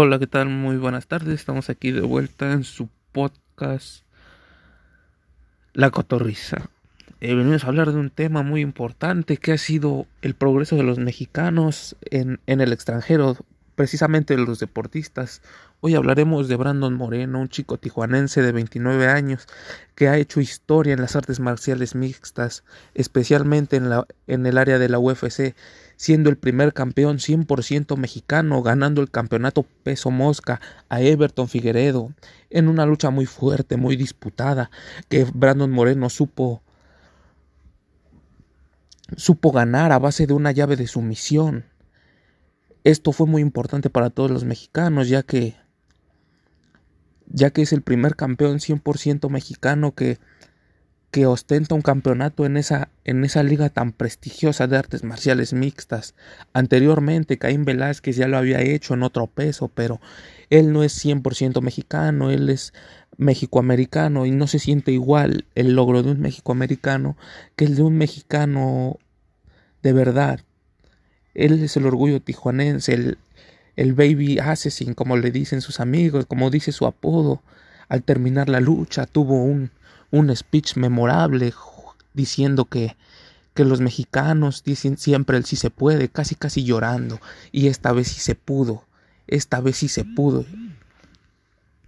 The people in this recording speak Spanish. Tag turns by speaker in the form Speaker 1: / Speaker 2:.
Speaker 1: Hola, ¿qué tal? Muy buenas tardes. Estamos aquí de vuelta en su podcast La Cotorriza. Eh, venimos a hablar de un tema muy importante que ha sido el progreso de los mexicanos en, en el extranjero, precisamente de los deportistas. Hoy hablaremos de Brandon Moreno, un chico tijuanense de 29 años que ha hecho historia en las artes marciales mixtas, especialmente en, la, en el área de la UFC, siendo el primer campeón 100% mexicano, ganando el campeonato peso mosca a Everton Figueredo, en una lucha muy fuerte, muy disputada, que Brandon Moreno supo supo ganar a base de una llave de sumisión. Esto fue muy importante para todos los mexicanos, ya que ya que es el primer campeón 100% mexicano que, que ostenta un campeonato en esa, en esa liga tan prestigiosa de artes marciales mixtas. Anteriormente Caín Velázquez ya lo había hecho en otro peso, pero él no es 100% mexicano, él es mexicoamericano y no se siente igual el logro de un mexicoamericano que el de un mexicano de verdad. Él es el orgullo tijuanense, el, el baby assassin, como le dicen sus amigos, como dice su apodo. Al terminar la lucha tuvo un, un speech memorable diciendo que, que los mexicanos dicen siempre el sí se puede, casi casi llorando, y esta vez sí se pudo, esta vez sí se pudo,